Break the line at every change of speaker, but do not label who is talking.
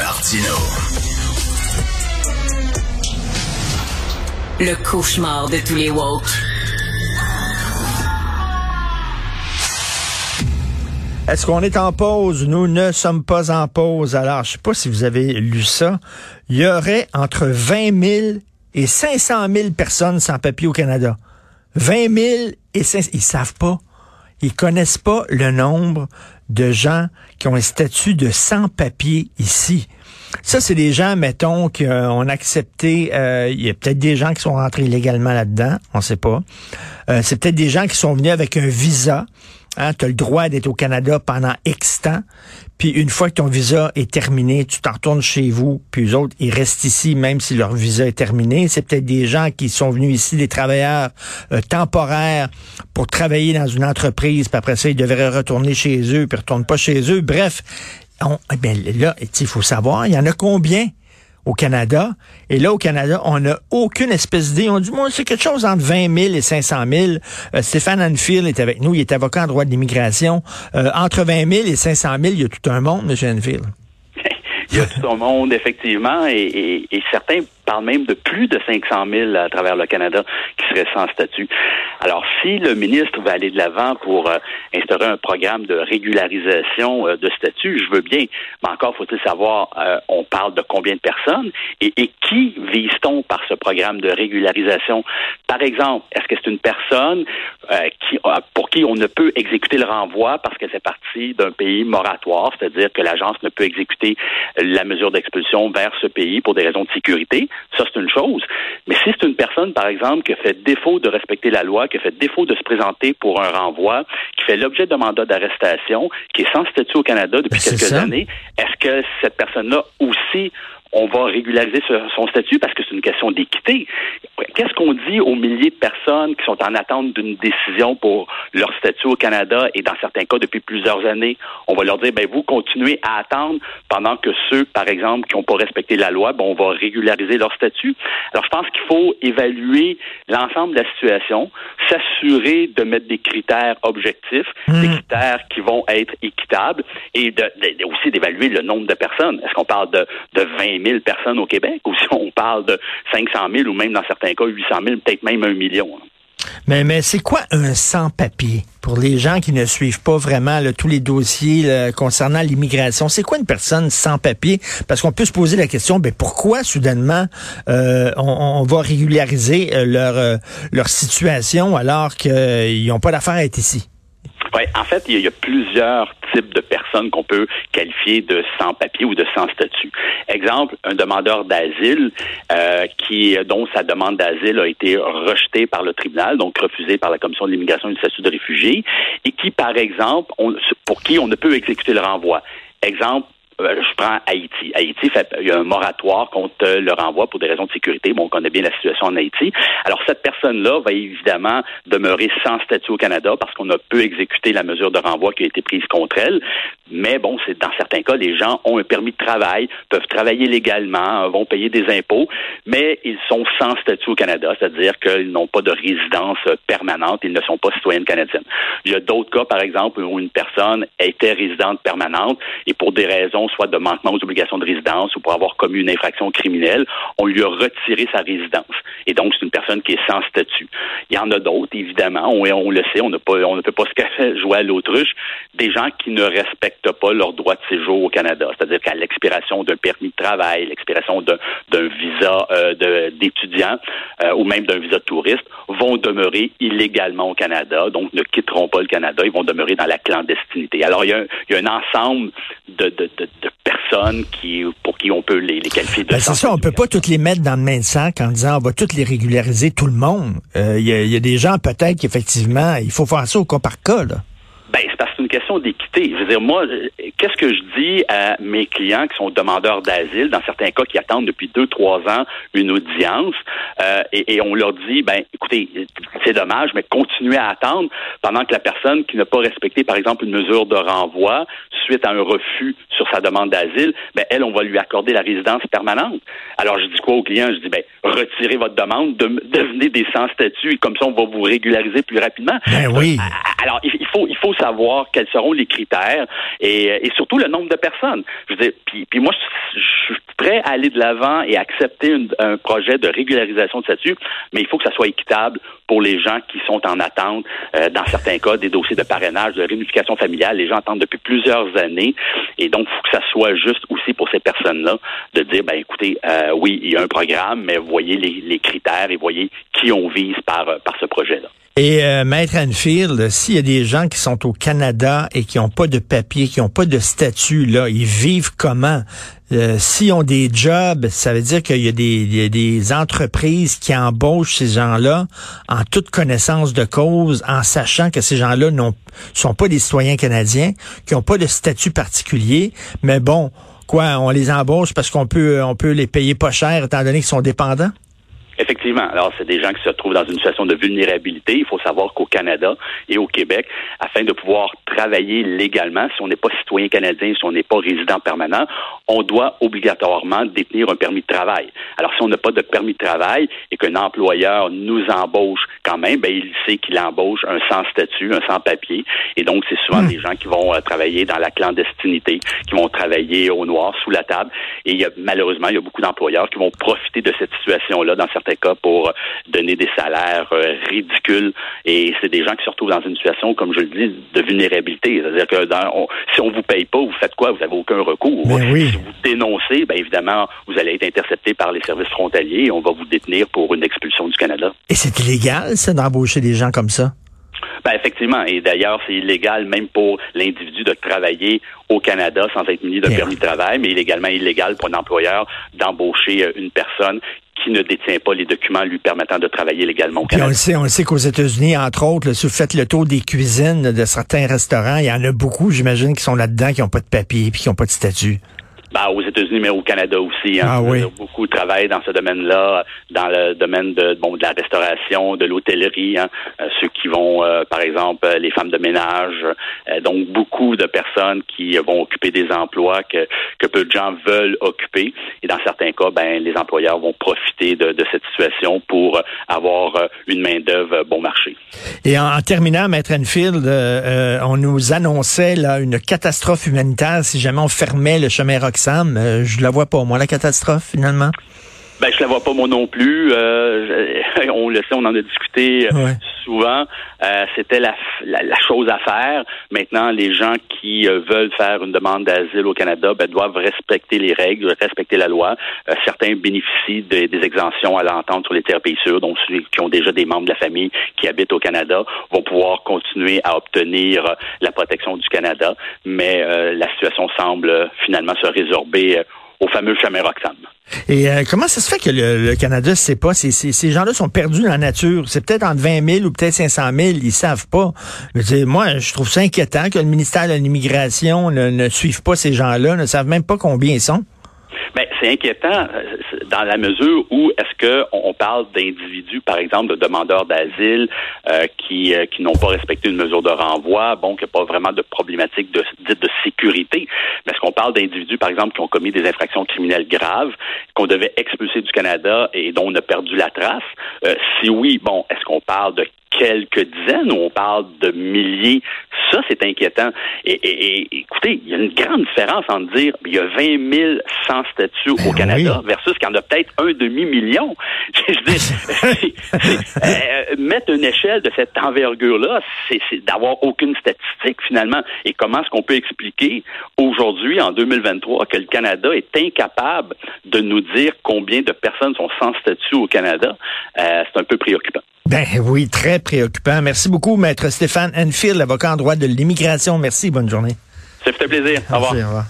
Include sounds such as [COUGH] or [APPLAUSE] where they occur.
Martino.
Le cauchemar de tous les woke.
Est-ce qu'on est en pause? Nous ne sommes pas en pause. Alors, je sais pas si vous avez lu ça. Il y aurait entre 20 000 et 500 000 personnes sans papier au Canada. 20 000 et 500... Ils savent pas. Ils connaissent pas le nombre de gens qui ont un statut de sans-papier ici. Ça, c'est des gens, mettons, qu'on a accepté. Euh, il y a peut-être des gens qui sont rentrés illégalement là-dedans, on sait pas. Euh, c'est peut-être des gens qui sont venus avec un visa. Hein, tu as le droit d'être au Canada pendant X temps. Puis une fois que ton visa est terminé, tu t'en retournes chez vous. Puis eux autres, ils restent ici même si leur visa est terminé. C'est peut-être des gens qui sont venus ici, des travailleurs euh, temporaires pour travailler dans une entreprise. Puis après ça, ils devraient retourner chez eux, puis retournent pas chez eux. Bref, on, bien là, il faut savoir, il y en a combien? Au Canada. Et là, au Canada, on n'a aucune espèce d'idée. On dit, moi, c'est quelque chose entre 20 000 et 500 000. Euh, Stéphane Anfield est avec nous. Il est avocat en droit de l'immigration. Euh, entre 20 000 et 500 000, il y a tout un monde, M. Anfield. [LAUGHS]
il y a tout un monde, effectivement, et, et certains parle même de plus de 500 000 à travers le Canada qui seraient sans statut. Alors, si le ministre va aller de l'avant pour euh, instaurer un programme de régularisation euh, de statut, je veux bien, mais encore faut-il savoir, euh, on parle de combien de personnes et, et qui vise-t-on par ce programme de régularisation? Par exemple, est-ce que c'est une personne qui, pour qui on ne peut exécuter le renvoi parce que c'est parti d'un pays moratoire, c'est-à-dire que l'agence ne peut exécuter la mesure d'expulsion vers ce pays pour des raisons de sécurité? Ça, c'est une chose. Mais si c'est une personne, par exemple, qui fait défaut de respecter la loi, qui fait défaut de se présenter pour un renvoi, qui fait l'objet d'un mandat d'arrestation, qui est sans statut au Canada depuis ben, quelques années, est-ce que cette personne-là aussi on va régulariser son statut parce que c'est une question d'équité. Qu'est-ce qu'on dit aux milliers de personnes qui sont en attente d'une décision pour leur statut au Canada et dans certains cas depuis plusieurs années? On va leur dire, ben vous continuez à attendre pendant que ceux, par exemple, qui n'ont pas respecté la loi, ben on va régulariser leur statut. Alors je pense qu'il faut évaluer l'ensemble de la situation, s'assurer de mettre des critères objectifs, des hmm. critères qui vont être équitables et de, aussi d'évaluer le nombre de personnes. Est-ce qu'on parle de, de 20 000 personnes au Québec ou si on parle de 500 000 ou même dans certains cas 800 000, peut-être même un million. Hein.
Mais, mais c'est quoi un sans-papier pour les gens qui ne suivent pas vraiment tous les dossiers concernant l'immigration? C'est quoi une personne sans papier? Parce qu'on peut se poser la question, ben pourquoi soudainement euh, on, va régulariser euh, leur, euh, leur situation alors qu'ils n'ont pas d'affaires à être ici?
Oui, en fait, il y, a plusieurs de personnes qu'on peut qualifier de sans-papier ou de sans-statut. Exemple, un demandeur d'asile euh, qui dont sa demande d'asile a été rejetée par le tribunal, donc refusée par la Commission de l'immigration et du statut de réfugié, et qui, par exemple, pour qui on ne peut exécuter le renvoi. Exemple, je prends Haïti. Haïti, fait, il y a un moratoire contre le renvoi pour des raisons de sécurité. Bon, on connaît bien la situation en Haïti. Alors, cette personne-là va évidemment demeurer sans statut au Canada parce qu'on a peu exécuté la mesure de renvoi qui a été prise contre elle. Mais bon, c'est dans certains cas, les gens ont un permis de travail, peuvent travailler légalement, vont payer des impôts, mais ils sont sans statut au Canada, c'est-à-dire qu'ils n'ont pas de résidence permanente, ils ne sont pas citoyens canadiennes. Il y a d'autres cas, par exemple, où une personne était résidente permanente et pour des raisons soit de manquement aux obligations de résidence ou pour avoir commis une infraction criminelle, on lui a retiré sa résidence. Et donc, c'est une personne qui est sans statut. Il y en a d'autres, évidemment, on, on le sait, on ne peut pas se jouer à l'autruche, des gens qui ne respectent pas leur droit de séjour au Canada. C'est-à-dire qu'à l'expiration d'un permis de travail, l'expiration d'un visa euh, d'étudiant euh, ou même d'un visa de touriste, vont demeurer illégalement au Canada, donc ne quitteront pas le Canada, ils vont demeurer dans la clandestinité. Alors, il y a un, y a ensemble de, personnes qui, pour qui on peut les, qualifier de
ben C'est ça, on peut pas toutes les mettre dans le même sac en disant on va toutes les régulariser tout le monde. Euh, il y, a des gens peut-être qu'effectivement, il faut faire ça au cas par cas. Là.
Ben, c'est parce que c'est une question d'équité. Je veux dire, moi, qu'est-ce que je dis à mes clients qui sont demandeurs d'asile, dans certains cas qui attendent depuis deux, trois ans une audience, euh, et, et, on leur dit, ben, écoutez, c'est dommage, mais continuez à attendre pendant que la personne qui n'a pas respecté, par exemple, une mesure de renvoi suite à un refus sur sa demande d'asile, ben elle, on va lui accorder la résidence permanente. Alors je dis quoi aux clients Je dis ben retirez votre demande, de, devenez des sans statut, comme ça on va vous régulariser plus rapidement.
Ben oui.
Euh, alors il faut il faut savoir quels seront les critères et, et surtout le nombre de personnes. Je veux dire, puis, puis moi je, je suis prêt à aller de l'avant et accepter un projet de régularisation de statut, mais il faut que ça soit équitable pour les gens qui sont en attente. Euh, dans certains cas, des dossiers de parrainage, de réunification familiale, les gens attendent depuis plusieurs années. Et donc, il faut que ça soit juste aussi pour ces personnes-là de dire, ben écoutez, euh, oui, il y a un programme, mais voyez les, les critères et voyez qui on vise par, par ce projet-là.
Et euh, Maître Anfield, s'il y a des gens qui sont au Canada et qui n'ont pas de papier, qui n'ont pas de statut, là, ils vivent comment? Euh, s'ils ont des jobs, ça veut dire qu'il y, a des entreprises qui embauchent ces gens-là en toute connaissance de cause, en sachant que ces gens-là ne sont pas des citoyens canadiens, qui n'ont pas de statut particulier, mais bon, quoi, on les embauche parce qu'on peut, on peut les payer pas cher étant donné qu'ils sont dépendants?
Effectivement. Alors, c'est des gens qui se trouvent dans une situation de vulnérabilité. Il faut savoir qu'au Canada et au Québec, afin de pouvoir travailler légalement, si on n'est pas citoyen canadien, si on n'est pas résident permanent, on doit obligatoirement détenir un permis de travail. Alors, si on n'a pas de permis de travail et qu'un employeur nous embauche quand même, ben, il sait qu'il embauche un sans statut, un sans papier. Et donc, c'est souvent hmm. des gens qui vont euh, travailler dans la clandestinité, qui vont travailler au noir, sous la table. Et il y a, malheureusement, il y a beaucoup d'employeurs qui vont profiter de cette situation-là dans certains cas pour donner des salaires euh, ridicules. Et c'est des gens qui se retrouvent dans une situation, comme je le dis, de vulnérabilité. C'est-à-dire que dans, si on vous paye pas, vous faites quoi? Vous n'avez aucun recours.
Ben
si vous dénoncez, bien évidemment, vous allez être intercepté par les services frontaliers et on va vous détenir pour une expulsion du Canada.
Et c'est illégal, ça, d'embaucher des gens comme ça?
Ben effectivement, et d'ailleurs, c'est illégal même pour l'individu de travailler au Canada sans être muni de permis de travail, mais il est également illégal pour un employeur d'embaucher euh, une personne qui ne détient pas les documents lui permettant de travailler légalement au Canada.
on le sait, on sait qu'aux États-Unis, entre autres, si vous faites le tour des cuisines de certains restaurants, il y en a beaucoup, j'imagine, qui sont là-dedans, qui n'ont pas de papier et qui n'ont pas de statut.
Ben, aux États-Unis, mais au Canada aussi. Hein. Ah, oui. Beaucoup travaillent dans ce domaine-là, dans le domaine de, bon, de la restauration, de l'hôtellerie. Hein. Euh, ceux qui vont, euh, par exemple, euh, les femmes de ménage. donc, beaucoup de personnes qui vont occuper des emplois que, que peu de gens veulent occuper. Et dans certains cas, ben, les employeurs vont profiter de, de cette situation pour avoir une main-d'œuvre bon marché.
Et en, terminant, Maître Enfield, on nous annonçait là, une catastrophe humanitaire si jamais on fermait le chemin Roxy Sam, euh, je la vois pas, moi, la catastrophe, finalement.
Ben, je la vois pas moi non plus. Euh, [LAUGHS] on le sait, on en a discuté euh, souvent. C'était la, chose à faire. Maintenant, les gens qui veulent faire une demande d'asile au Canada ben, doivent respecter les règles, respecter la loi. certains bénéficient des exemptions à l'entente sur les terres pays sûrs, donc ceux qui ont déjà des membres de la famille qui habitent au Canada vont pouvoir continuer à obtenir la protection du Canada. Mais la situation semble finalement se résorber au fameux chemin Roxham.
Et euh, comment ça se fait que le, Canada ne sait pas? ces gens-là sont perdus dans la nature. C'est peut-être entre 20 000 ou peut-être 500 000. Ils savent pas. Mais, moi, je trouve ça inquiétant que le ministère de l'immigration ne, ne suive pas ces gens-là, ne savent même pas combien ils sont.
Ben, c'est inquiétant euh, dans la mesure où est-ce que on parle d'individus, par exemple, de demandeurs d'asile euh, qui, euh, qui n'ont pas respecté une mesure de renvoi, bon, qu'il n'y a pas vraiment de problématique de, de sécurité. Mais est-ce qu'on parle d'individus, par exemple, qui ont commis des infractions criminelles graves, qu'on devait expulser du Canada et dont on a perdu la trace? si oui, bon, est-ce qu'on parle de quelques dizaines ou on parle de milliers. Ça, c'est inquiétant. Et, écoutez, il y a une grande différence entre dire il y a 20 000 sans statut au ben Canada versus qu'il y en a peut-être un demi-million. [LAUGHS] Je dis, euh, mettre une échelle de cette envergure-là, c'est d'avoir aucune statistique finalement. Et comment est-ce qu'on peut expliquer aujourd'hui, en 2023, que le Canada est incapable de nous dire combien de personnes sont sans statut au Canada? Euh, c'est un peu préoccupant.
Ben oui, très préoccupant. Merci beaucoup, Maître Stéphane Enfield, avocat en droit de l'immigration. Merci, bonne journée.
Ça fait plaisir. Au revoir. Au revoir.